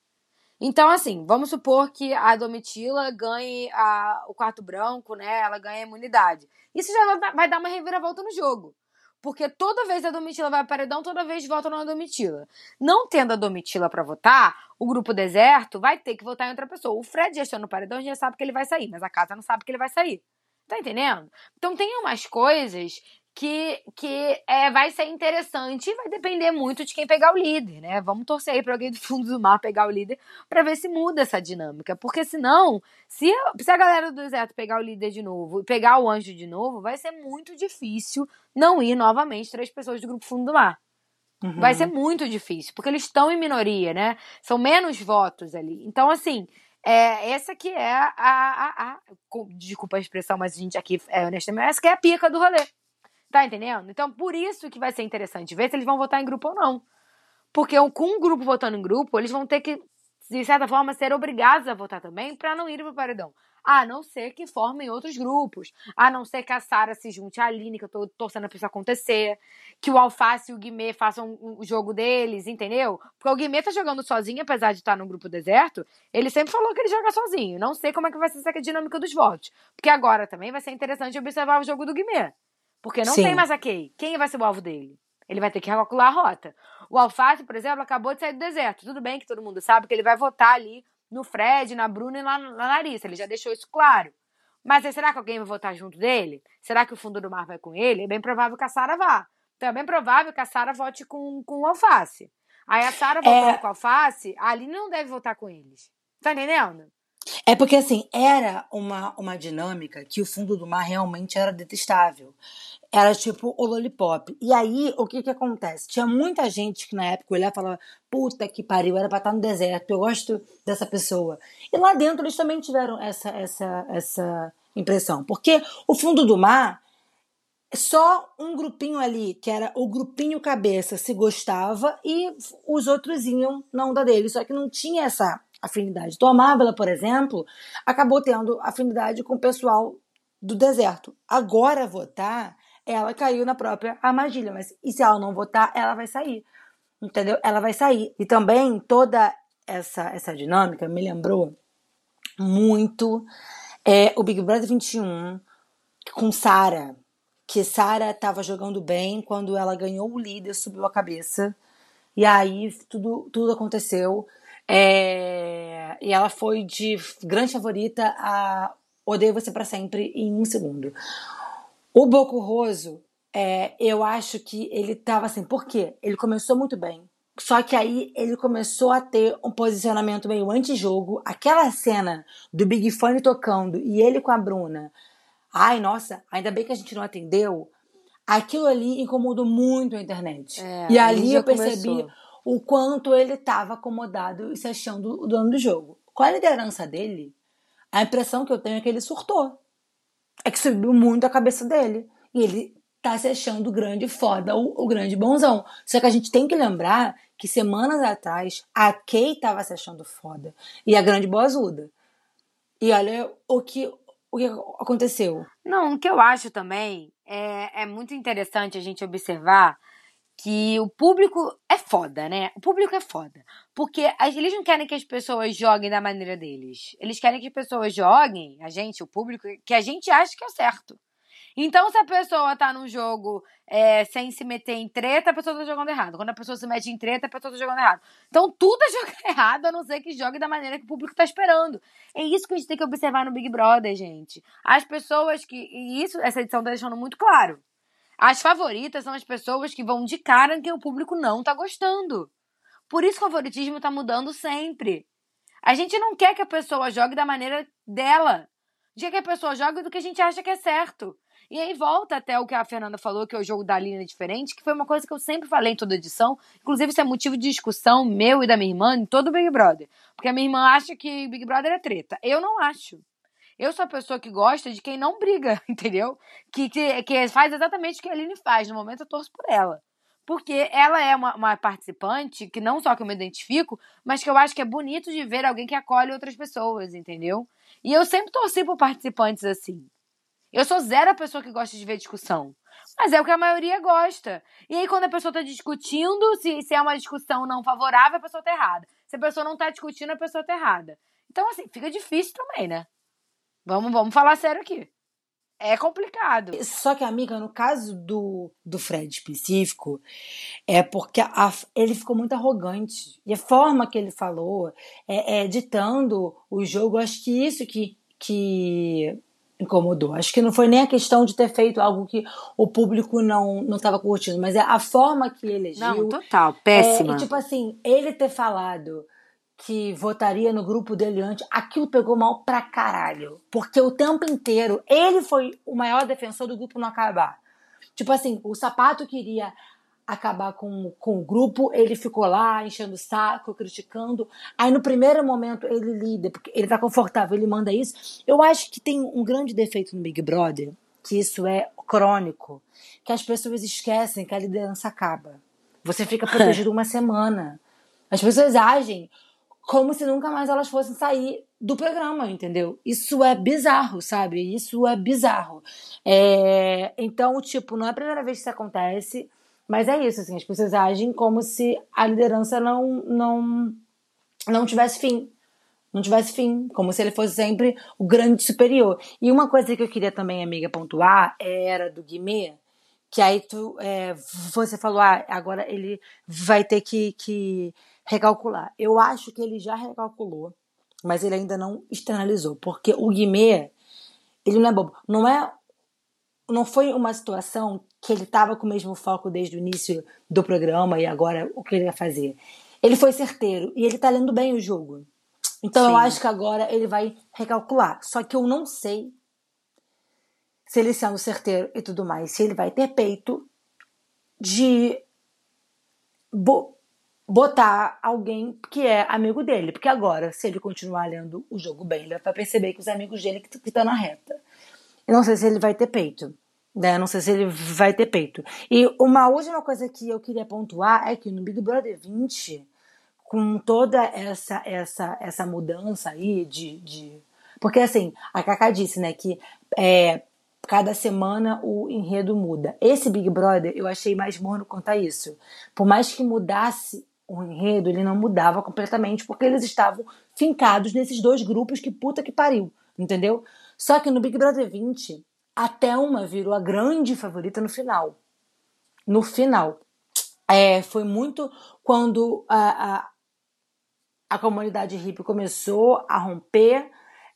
Então, assim, vamos supor que a Domitila ganhe a, o quarto branco, né? Ela ganha a imunidade. Isso já vai dar uma reviravolta no jogo. Porque toda vez a Domitila vai para paredão, toda vez vota na Domitila. Não tendo a Domitila para votar, o grupo deserto vai ter que votar em outra pessoa. O Fred já está no paredão, já sabe que ele vai sair, mas a casa não sabe que ele vai sair. Tá entendendo? Então tem umas coisas que, que é, vai ser interessante e vai depender muito de quem pegar o líder, né? Vamos torcer aí para alguém do fundo do mar pegar o líder para ver se muda essa dinâmica. Porque senão, se, se a galera do deserto pegar o líder de novo e pegar o anjo de novo, vai ser muito difícil não ir novamente três pessoas do grupo fundo do mar. Uhum. Vai ser muito difícil, porque eles estão em minoria, né? São menos votos ali. Então, assim, é, essa que é a, a, a, a, Desculpa a expressão, mas a gente aqui é honestamente, essa que é a pica do rolê. Tá entendendo? Então, por isso que vai ser interessante ver se eles vão votar em grupo ou não. Porque com um grupo votando em grupo, eles vão ter que, de certa forma, ser obrigados a votar também para não ir pro paredão. A não ser que formem outros grupos. A não ser que a Sara se junte à Aline, que eu tô torcendo pra isso acontecer. Que o Alface e o Guimê façam o jogo deles, entendeu? Porque o Guimê tá jogando sozinho, apesar de estar no grupo deserto. Ele sempre falou que ele joga sozinho. Não sei como é que vai ser essa dinâmica dos votos. Porque agora também vai ser interessante observar o jogo do Guimê. Porque não Sim. tem mais a Kay. Quem vai ser o alvo dele? Ele vai ter que calcular a rota. O Alface, por exemplo, acabou de sair do deserto. Tudo bem que todo mundo sabe que ele vai votar ali no Fred, na Bruna e na, na Larissa. Ele já deixou isso claro. Mas aí, será que alguém vai votar junto dele? Será que o fundo do mar vai com ele? É bem provável que a Sara vá. Então é bem provável que a Sara vote com, com o Alface. Aí a Sara votando é... com o Alface, a Aline não deve votar com eles. Tá entendendo? É porque, assim, era uma, uma dinâmica que o fundo do mar realmente era detestável. Era tipo o lollipop. E aí, o que que acontece? Tinha muita gente que na época olhava e falava: puta que pariu, era pra estar no deserto, eu gosto dessa pessoa. E lá dentro eles também tiveram essa, essa, essa impressão. Porque o fundo do mar, só um grupinho ali, que era o grupinho cabeça, se gostava e os outros iam na onda dele. Só que não tinha essa afinidade. Então a Marvel, por exemplo, acabou tendo afinidade com o pessoal do deserto. Agora votar ela caiu na própria armadilha. Mas e se ela não votar, ela vai sair. Entendeu? Ela vai sair. E também toda essa, essa dinâmica me lembrou muito é, o Big Brother 21 com Sara. Que Sara estava jogando bem quando ela ganhou o líder, subiu a cabeça. E aí tudo, tudo aconteceu. É, e ela foi de grande favorita a Odeio Você para Sempre em um segundo. O Bocurroso, é, eu acho que ele tava assim, por quê? Ele começou muito bem. Só que aí ele começou a ter um posicionamento meio antijogo. Aquela cena do Big Fone tocando e ele com a Bruna. Ai, nossa, ainda bem que a gente não atendeu. Aquilo ali incomodou muito a internet. É, e ali eu percebi começou. O quanto ele estava acomodado e se achando o dono do jogo. Com a liderança dele, a impressão que eu tenho é que ele surtou é que subiu muito a cabeça dele. E ele tá se achando grande foda, o, o grande bonzão. Só que a gente tem que lembrar que semanas atrás a Kay tava se achando foda. E a grande boazuda. E olha o que, o que aconteceu. Não, o que eu acho também é, é muito interessante a gente observar que o público é foda, né? O público é foda. Porque eles não querem que as pessoas joguem da maneira deles. Eles querem que as pessoas joguem, a gente, o público, que a gente acha que é o certo. Então, se a pessoa tá num jogo é, sem se meter em treta, a pessoa tá jogando errado. Quando a pessoa se mete em treta, a pessoa tá jogando errado. Então, tudo é <laughs> jogar errado, a não ser que jogue da maneira que o público tá esperando. É isso que a gente tem que observar no Big Brother, gente. As pessoas que. E isso, essa edição tá deixando muito claro. As favoritas são as pessoas que vão de cara em que o público não tá gostando. Por isso o favoritismo tá mudando sempre. A gente não quer que a pessoa jogue da maneira dela. A gente quer que a pessoa jogue do que a gente acha que é certo. E aí volta até o que a Fernanda falou, que é o jogo da linha diferente, que foi uma coisa que eu sempre falei em toda edição. Inclusive, isso é motivo de discussão meu e da minha irmã em todo o Big Brother. Porque a minha irmã acha que Big Brother é treta. Eu não acho. Eu sou a pessoa que gosta de quem não briga, <laughs> entendeu? Que, que, que faz exatamente o que a Aline faz. No momento eu torço por ela. Porque ela é uma, uma, participante que não só que eu me identifico, mas que eu acho que é bonito de ver alguém que acolhe outras pessoas, entendeu? E eu sempre torci por participantes assim. Eu sou zero a pessoa que gosta de ver discussão. Mas é o que a maioria gosta. E aí, quando a pessoa tá discutindo, se, se é uma discussão não favorável, a pessoa tá errada. Se a pessoa não tá discutindo, a pessoa tá errada. Então, assim, fica difícil também, né? Vamos, vamos falar sério aqui. É complicado. Só que, amiga, no caso do, do Fred específico, é porque a, ele ficou muito arrogante. E a forma que ele falou, é, é, ditando o jogo, acho que isso que, que incomodou. Acho que não foi nem a questão de ter feito algo que o público não não estava curtindo, mas é a forma que ele agiu. Não, total, péssima. É, e, tipo assim, ele ter falado que votaria no grupo dele antes, aquilo pegou mal pra caralho. Porque o tempo inteiro ele foi o maior defensor do grupo não acabar. Tipo assim, o sapato queria acabar com, com o grupo, ele ficou lá enchendo o saco, criticando. Aí no primeiro momento ele lida, porque ele tá confortável, ele manda isso. Eu acho que tem um grande defeito no Big Brother, que isso é crônico, que as pessoas esquecem que a liderança acaba. Você fica <laughs> protegido uma semana. As pessoas agem como se nunca mais elas fossem sair do programa, entendeu? Isso é bizarro, sabe? Isso é bizarro. É... Então, tipo, não é a primeira vez que isso acontece, mas é isso, assim, as pessoas agem como se a liderança não, não, não tivesse fim. Não tivesse fim, como se ele fosse sempre o grande superior. E uma coisa que eu queria também, amiga, pontuar era do Guimê, que aí tu, é, você falou, ah, agora ele vai ter que, que recalcular. Eu acho que ele já recalculou, mas ele ainda não externalizou, porque o Guimê, ele não é bobo. Não é não foi uma situação que ele estava com o mesmo foco desde o início do programa e agora o que ele ia fazer. Ele foi certeiro e ele está lendo bem o jogo. Então Sim. eu acho que agora ele vai recalcular. Só que eu não sei se ele sendo certeiro e tudo mais, se ele vai ter peito de bo- botar alguém que é amigo dele. Porque agora, se ele continuar lendo o jogo bem, ele vai perceber que os amigos dele que estão na reta. Eu não sei se ele vai ter peito. Né? Não sei se ele vai ter peito. E uma última coisa que eu queria pontuar é que no Big Brother 20, com toda essa essa essa mudança aí de, de... porque assim a Cacá disse né que é, cada semana o enredo muda esse Big Brother eu achei mais morno quanto a isso por mais que mudasse o enredo ele não mudava completamente porque eles estavam fincados nesses dois grupos que puta que pariu entendeu? Só que no Big Brother 20 a Thelma virou a grande favorita no final. No final. É, foi muito quando a, a, a comunidade hippie começou a romper,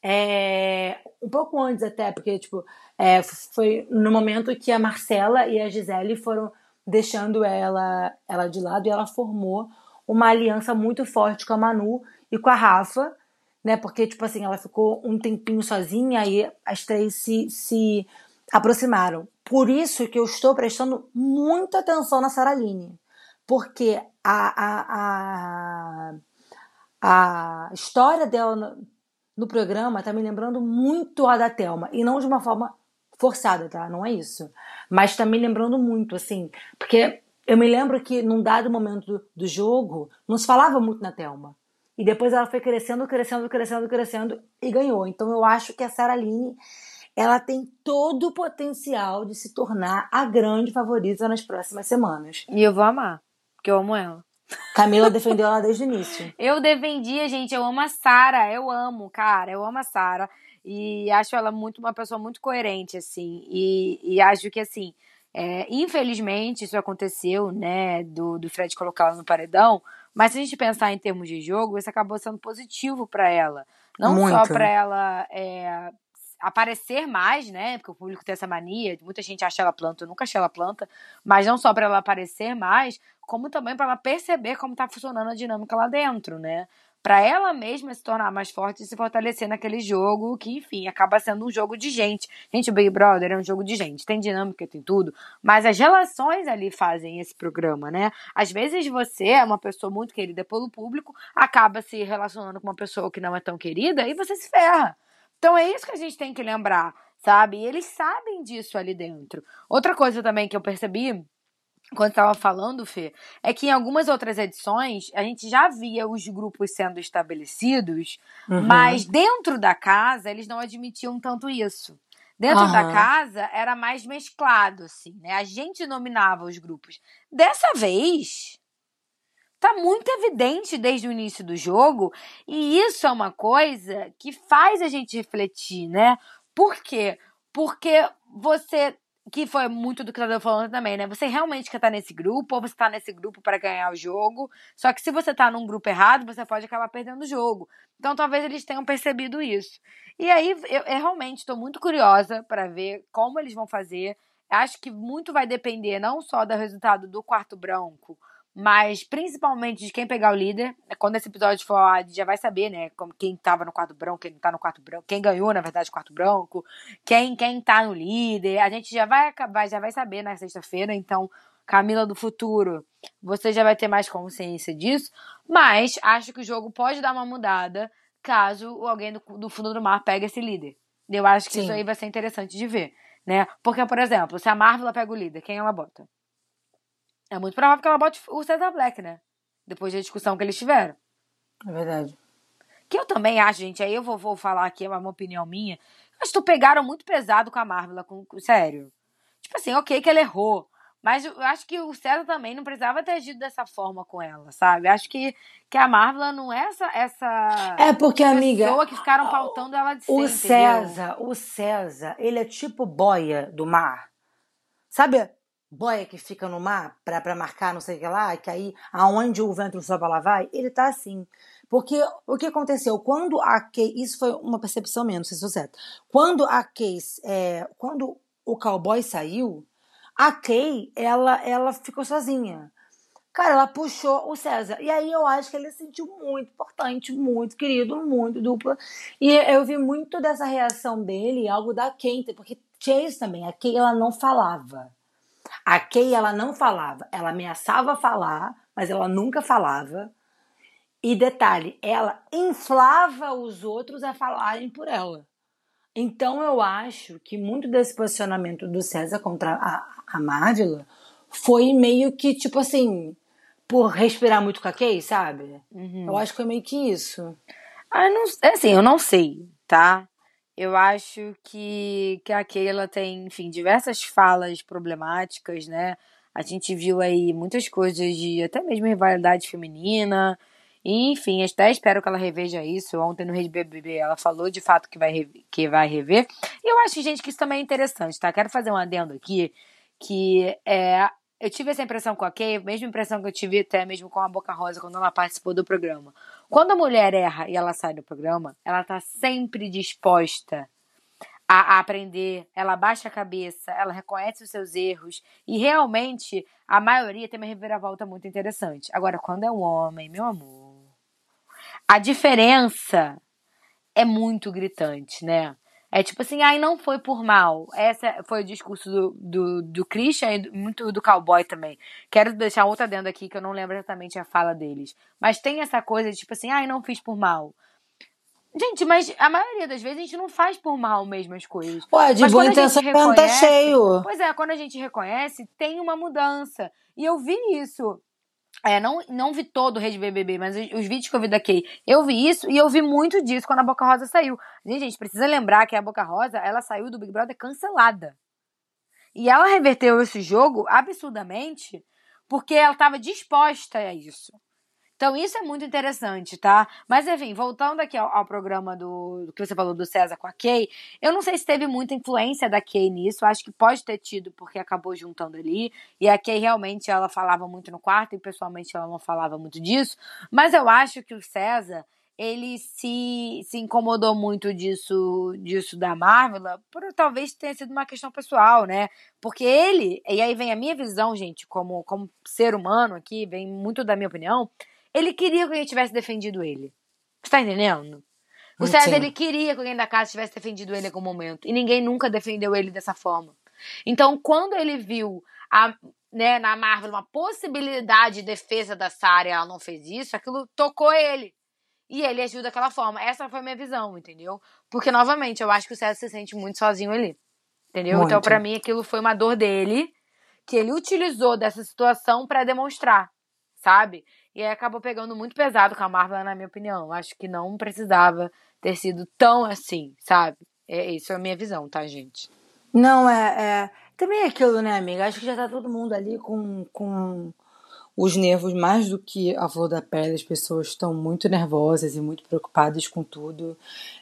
é, um pouco antes até, porque tipo, é, foi no momento que a Marcela e a Gisele foram deixando ela, ela de lado e ela formou uma aliança muito forte com a Manu e com a Rafa, né? Porque, tipo assim, ela ficou um tempinho sozinha e as três se, se aproximaram. Por isso que eu estou prestando muita atenção na Saraline. Porque a, a, a, a história dela no, no programa tá me lembrando muito a da Thelma. E não de uma forma forçada, tá? Não é isso. Mas tá me lembrando muito, assim. Porque eu me lembro que num dado momento do, do jogo, não se falava muito na Thelma. E depois ela foi crescendo, crescendo, crescendo, crescendo e ganhou. Então eu acho que a Saraline ela tem todo o potencial de se tornar a grande favorita nas próximas semanas. E eu vou amar, porque eu amo ela. Camila <laughs> defendeu ela desde o início. Eu defendia, gente, eu amo a Sara, eu amo, cara, eu amo a Sara. E acho ela muito uma pessoa muito coerente, assim. E, e acho que, assim, é, infelizmente isso aconteceu, né, do, do Fred colocar ela no paredão. Mas se a gente pensar em termos de jogo, isso acabou sendo positivo para ela. Não Muito. só para ela é, aparecer mais, né? Porque o público tem essa mania, muita gente acha ela planta, eu nunca achei ela planta, mas não só para ela aparecer mais, como também para ela perceber como tá funcionando a dinâmica lá dentro, né? Para ela mesma se tornar mais forte e se fortalecer naquele jogo, que, enfim, acaba sendo um jogo de gente. Gente, o Big Brother é um jogo de gente, tem dinâmica, tem tudo, mas as relações ali fazem esse programa, né? Às vezes você é uma pessoa muito querida pelo público, acaba se relacionando com uma pessoa que não é tão querida e você se ferra. Então é isso que a gente tem que lembrar, sabe? E eles sabem disso ali dentro. Outra coisa também que eu percebi quando estava falando, Fê, é que em algumas outras edições a gente já via os grupos sendo estabelecidos, Uhum. mas dentro da casa eles não admitiam tanto isso. Dentro da Aham. casa era mais mesclado, assim, né? A gente nominava os grupos. Dessa vez, tá muito evidente desde o início do jogo, e isso é uma coisa que faz a gente refletir, né? Por quê? Porque você que foi muito do que eu tava falando também, né? Você realmente quer estar nesse grupo, ou você tá nesse grupo para ganhar o jogo. Só que se você tá num grupo errado, você pode acabar perdendo o jogo. Então talvez eles tenham percebido isso. E aí eu, eu realmente estou muito curiosa para ver como eles vão fazer. Acho que muito vai depender não só do resultado do quarto branco, mas principalmente de quem pegar o líder. Quando esse episódio for, a gente já vai saber, né? Como quem tava no quarto branco, quem não tá no quarto branco, quem ganhou, na verdade, o quarto branco, quem, quem tá no líder. A gente já vai acabar, já vai saber na sexta-feira, então. Camila do futuro, você já vai ter mais consciência disso, mas acho que o jogo pode dar uma mudada caso alguém do, do fundo do mar pegue esse líder. Eu acho que Sim. isso aí vai ser interessante de ver, né? Porque, por exemplo, se a Marvel pega o líder, quem ela bota? É muito provável que ela bote o Cesar Black, né? Depois da discussão que eles tiveram. É verdade. Que eu também acho, gente, aí eu vou, vou falar aqui, é uma opinião minha. Acho que pegaram muito pesado com a Marvel, com, com- sério. Tipo assim, ok que ela errou. Mas eu acho que o César também não precisava ter agido dessa forma com ela, sabe? Acho que, que a Marvel não é essa, essa É porque, amiga, pessoa que ficaram pautando ela de ser, o entendeu? César, o César, ele é tipo boia do mar. Sabe boia que fica no mar pra marcar não sei o que lá, que aí aonde o vento sopra lá vai? Ele tá assim. Porque o que aconteceu? Quando a Kay, isso foi uma percepção minha, não sei se estou certo. Quando a Kay, é, quando o cowboy saiu, a Kay, ela, ela ficou sozinha. Cara, ela puxou o César. E aí eu acho que ele se sentiu muito importante, muito querido, muito dupla. E eu vi muito dessa reação dele, algo da Kate, porque Chase também, a Kay ela não falava. A Kay ela não falava, ela ameaçava falar, mas ela nunca falava. E detalhe, ela inflava os outros a falarem por ela. Então eu acho que muito desse posicionamento do César contra a, a foi meio que, tipo assim, por respirar muito com a Kay, sabe? Uhum. Eu acho que foi meio que isso. Ah, não, é assim, eu não sei, tá? Eu acho que, que a Keila tem, enfim, diversas falas problemáticas, né? A gente viu aí muitas coisas de até mesmo rivalidade feminina. E, enfim, até espero que ela reveja isso. Ontem no Rede BBB ela falou de fato que vai, que vai rever. E eu acho, gente, que isso também é interessante, tá? Quero fazer um adendo aqui, que é eu tive essa impressão com a Kay, mesma impressão que eu tive até mesmo com a Boca Rosa quando ela participou do programa. Quando a mulher erra e ela sai do programa, ela tá sempre disposta a, a aprender, ela baixa a cabeça, ela reconhece os seus erros e realmente a maioria tem uma reviravolta muito interessante. Agora, quando é um homem, meu amor, a diferença é muito gritante, né? É tipo assim, ai, não foi por mal. Essa foi o discurso do, do, do Christian e muito do cowboy também. Quero deixar outra dentro aqui que eu não lembro exatamente a fala deles. Mas tem essa coisa de tipo assim, ai, não fiz por mal. Gente, mas a maioria das vezes a gente não faz por mal mesmo as coisas. Ué, de Mas boa intenção tá reconhece- cheio. Pois é, quando a gente reconhece, tem uma mudança. E eu vi isso. É, não, não vi todo o Rede BBB, mas os, os vídeos que eu vi da Kay, eu vi isso e eu vi muito disso quando a Boca Rosa saiu. Gente, a gente precisa lembrar que a Boca Rosa, ela saiu do Big Brother cancelada. E ela reverteu esse jogo absurdamente porque ela estava disposta a isso. Então isso é muito interessante, tá? Mas enfim, voltando aqui ao, ao programa do, do que você falou do César com a Kay, eu não sei se teve muita influência da Kay nisso, acho que pode ter tido porque acabou juntando ali, e a Kay realmente ela falava muito no quarto e pessoalmente ela não falava muito disso, mas eu acho que o César ele se, se incomodou muito disso disso da Marvel, por talvez tenha sido uma questão pessoal, né? Porque ele, e aí vem a minha visão, gente, como, como ser humano aqui, vem muito da minha opinião, ele queria que alguém tivesse defendido ele. Você tá entendendo? O Sim. César, ele queria que alguém da casa tivesse defendido ele em algum momento. E ninguém nunca defendeu ele dessa forma. Então, quando ele viu a, né, na Marvel uma possibilidade de defesa da Sarah e ela não fez isso, aquilo tocou ele. E ele ajuda daquela forma. Essa foi a minha visão, entendeu? Porque, novamente, eu acho que o César se sente muito sozinho ali. Entendeu? Então, Muito. pra mim, aquilo foi uma dor dele que ele utilizou dessa situação pra demonstrar, sabe? E aí acabou pegando muito pesado com a Marvel, na minha opinião. Acho que não precisava ter sido tão assim, sabe? É, isso é a minha visão, tá, gente? Não, é, é. Também é aquilo, né, amiga? Acho que já tá todo mundo ali com, com os nervos mais do que a flor da pele. As pessoas estão muito nervosas e muito preocupadas com tudo.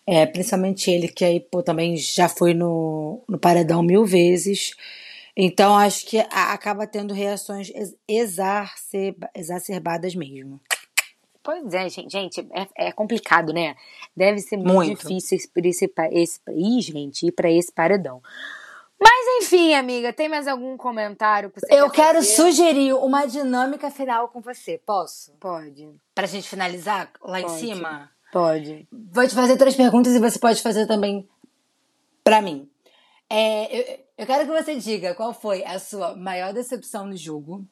É, principalmente ele, que aí, pô, também já foi no, no paredão mil vezes. Então, acho que a- acaba tendo reações ex- exacerba- exacerbadas mesmo. Pois é, gente, gente, é, é complicado, né? Deve ser muito, Muito. difícil esse, esse, ih, gente, ir pra esse paredão. Mas enfim, amiga, tem mais algum comentário que você Eu quer quero fazer? sugerir uma dinâmica final com você. Posso? Pode, Pra gente finalizar lá em Pode. cima? pode. Vou te fazer três perguntas e você pode fazer também pra mim. É, eu, eu quero que você diga qual foi a sua maior decepção no jogo,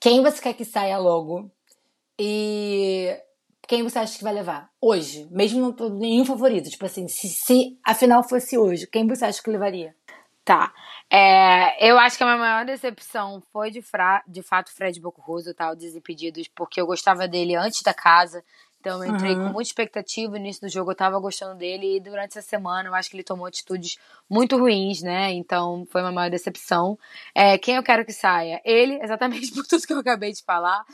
quem você quer que saia logo e quem você acha que vai levar hoje, mesmo não tendo nenhum favorito. Tipo assim, se, se a final fosse hoje, quem você acha que levaria? Tá. É, eu acho que a minha maior decepção foi de, fra de fato Fred Bocurroso, tá? O Desimpedidos, porque eu gostava dele antes da casa. Então eu entrei Uhum. com muita expectativa no início do jogo, eu tava gostando dele e durante essa semana eu acho que ele tomou atitudes muito ruins, né? Então foi uma maior decepção. É, quem eu quero que saia? Ele, <laughs> exatamente por tudo que eu acabei de falar.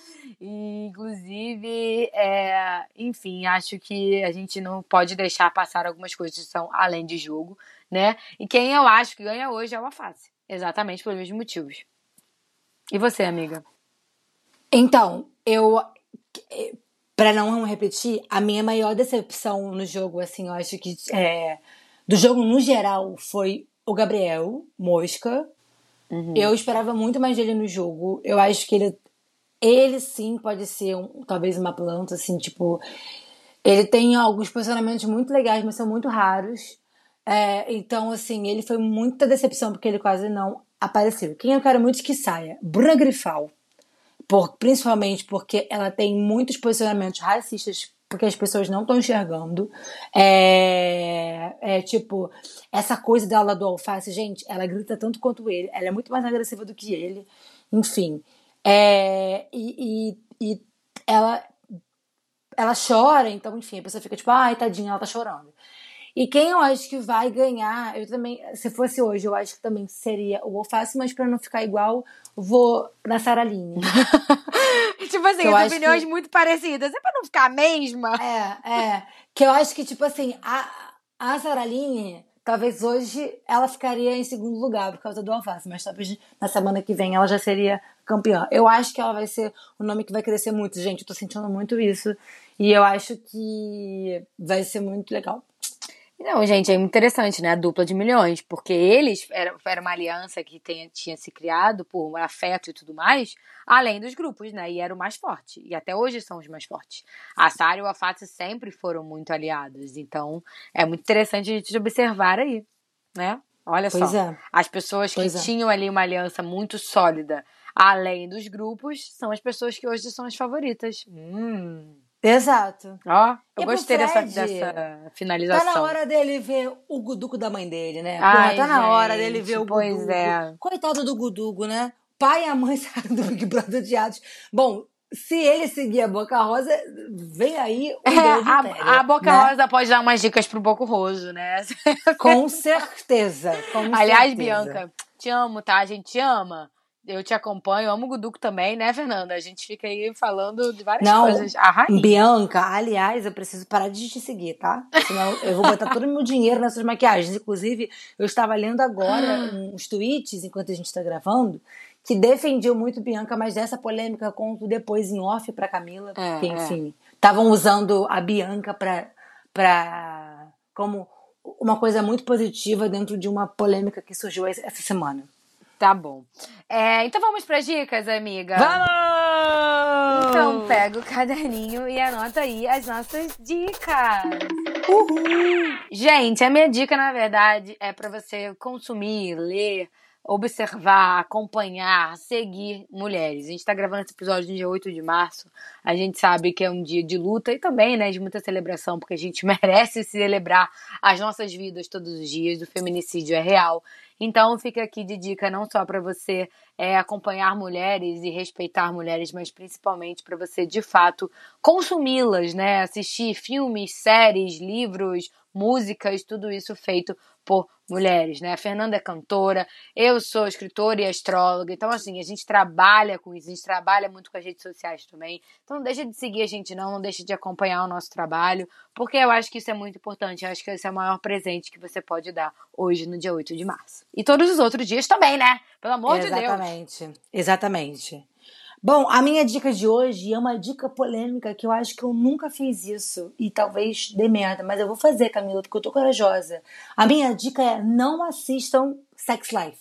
E, inclusive, é, enfim, acho que a gente não pode deixar passar algumas coisas que são além de jogo, né? E quem eu acho que ganha hoje é o Alface. Exatamente pelos mesmos motivos. E você, amiga? Então, eu. Pra não repetir, a minha maior decepção no jogo, assim, eu acho que. É, do jogo no geral foi o Gabriel Mosca. Uhum. Eu esperava muito mais dele no jogo. Eu acho que ele. ele sim pode ser um, talvez uma planta, assim, tipo. Ele tem alguns posicionamentos muito legais, mas são muito raros. É, então, assim, ele foi muita decepção porque ele quase não apareceu. Quem eu quero muito que saia? Bruna Grifal. Por, principalmente porque ela tem muitos posicionamentos racistas porque as pessoas não estão enxergando. É, é, tipo, essa coisa dela do alface, gente, ela grita tanto quanto ele, ela é muito mais agressiva do que ele, enfim. É, e, e, e ela, ela chora, então, enfim, a pessoa fica tipo, ai, tadinha, ela tá chorando. E quem eu acho que vai ganhar, eu também, se fosse hoje, eu acho que também seria o alface, mas para não ficar igual, vou na Saralinha. <laughs> tipo assim, as opiniões que... muito parecidas. É pra não ficar a mesma? É, é. Que eu acho que, tipo assim, a, a Saralinha, talvez hoje ela ficaria em segundo lugar por causa do alface, mas talvez na semana que vem ela já seria campeã. Eu acho que ela vai ser o nome que vai crescer muito, gente. Eu tô sentindo muito isso. E eu acho que vai ser muito legal. Não, gente, é interessante, né? A dupla de milhões, porque eles era, era uma aliança que tinha se criado por afeto e tudo mais, além dos grupos, né? E era o mais forte. E até hoje são os mais fortes. A Sara e o Afate sempre foram muito aliados. Então, é muito interessante a gente observar aí, né? Olha pois só. É. As pessoas que pois é. tinham ali uma aliança muito sólida, além dos grupos, são as pessoas que hoje são as favoritas. Hum. Exato. Ó, eu e gostei Fred, dessa, dessa finalização. Tá na hora dele ver o Guduco da mãe dele, né? Ai, Porra, tá na hora dele ver o pois Guduco. É. Coitado do Gudugo, né? Pai e a mãe <laughs> saíram do Big Brother odiados. Bom, se ele seguir a Boca Rosa, vem aí o é, a, a, Boca né? Rosa pode dar umas dicas pro Boco Roso, né? Com certeza. Com Aliás, certeza. Bianca, te amo, tá? A gente te ama. Eu te acompanho, amo o Guduco também, né, Fernanda? A gente fica aí falando de várias Não, coisas. A rainha. Bianca, aliás, eu preciso parar de te seguir, tá? Senão eu vou botar todo o meu dinheiro nessas maquiagens. Inclusive, eu estava lendo agora uns tweets, enquanto a gente está gravando, que defendiam muito Bianca, mas dessa polêmica conto depois em off para Camila, é, porque, enfim, estavam é. usando a Bianca para pra, como uma coisa muito positiva dentro de uma polêmica que surgiu essa semana. Tá bom. É, então vamos para dicas, amiga? Vamos! Então pega o caderninho e anota aí as nossas dicas. Uhul! Gente, a minha dica, na verdade, é para você consumir, ler, observar, acompanhar, seguir mulheres. A gente está gravando esse episódio no dia 8 de março. A gente sabe que é um dia de luta e também, né, de muita celebração, porque a gente <laughs> merece celebrar as nossas vidas todos os dias. O feminicídio é real. Então fica aqui de dica não só para você é, acompanhar mulheres e respeitar mulheres, mas principalmente para você de fato consumi-las, né? Assistir filmes, séries, livros, músicas, tudo isso feito por mulheres, né? A Fernanda é cantora, eu sou escritora e astróloga, então assim, a gente trabalha com isso, a gente trabalha muito com as redes sociais também. Então não deixa de seguir a gente não, não deixa de acompanhar o nosso trabalho, porque eu acho que isso é muito importante, eu acho que esse é o maior presente que você pode dar hoje no dia 8 de março. E todos os outros dias também, né? Pelo amor Exatamente. de Deus. Exatamente. Exatamente. Bom, a minha dica de hoje é uma dica polêmica que eu acho que eu nunca fiz isso e talvez dê merda, mas eu vou fazer, Camila, porque eu tô corajosa. A minha dica é não assistam Sex Life.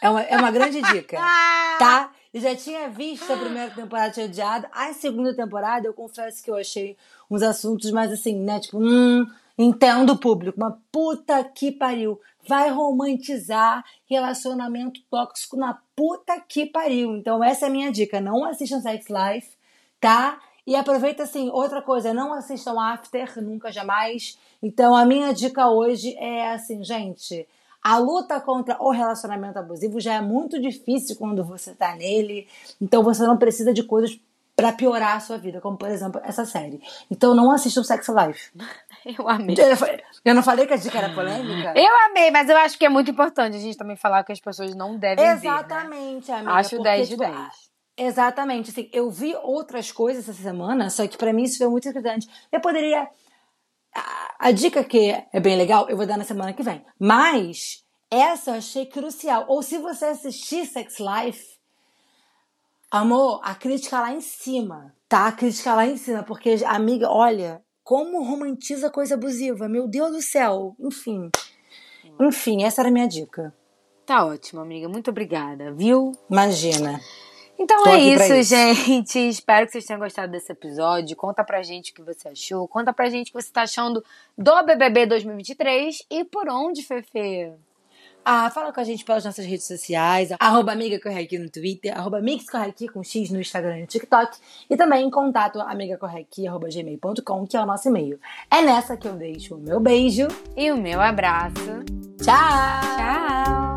É uma, é uma grande dica, <laughs> tá? Eu já tinha visto a primeira temporada tinha odiado. A segunda temporada, eu confesso que eu achei uns assuntos mais assim, né? Tipo, hum, entendo o público, mas puta que pariu vai romantizar relacionamento tóxico na puta que pariu. Então essa é a minha dica, não assistam Sex Life, tá? E aproveita assim, outra coisa, não assistam After, nunca jamais. Então a minha dica hoje é assim, gente, a luta contra o relacionamento abusivo já é muito difícil quando você tá nele. Então você não precisa de coisas para piorar a sua vida, como por exemplo essa série. Então não assistam Sex Life. <laughs> Eu amei. Eu não falei que a dica era polêmica? Eu amei, mas eu acho que é muito importante a gente também falar que as pessoas não devem Exatamente, ver, né? amiga. Acho porque, 10 de 10. Tipo, exatamente. Assim, eu vi outras coisas essa semana, só que para mim isso foi muito importante. Eu poderia... A, a dica que é bem legal, eu vou dar na semana que vem. Mas essa eu achei crucial. Ou se você assistir Sex Life, amor, a crítica lá em cima, tá? A crítica lá em cima, porque, amiga, olha, como romantiza coisa abusiva. Meu Deus do céu. Enfim. Enfim, essa era a minha dica. Tá ótimo, amiga. Muito obrigada, viu? Imagina. Então Tô é isso, isso. gente. Espero que vocês tenham gostado desse episódio. Conta pra gente o que você achou. Conta pra gente o que você tá achando do BBB 2023 e por onde, Fefe. Ah, fala com a gente pelas nossas redes sociais, arroba amiga aqui no Twitter, arroba Mix aqui com X no Instagram e no TikTok, e também em contato amigacorreaqui, arroba gmail.com, que é o nosso e-mail. É nessa que eu deixo o meu beijo. E o meu abraço. Tchau! Tchau!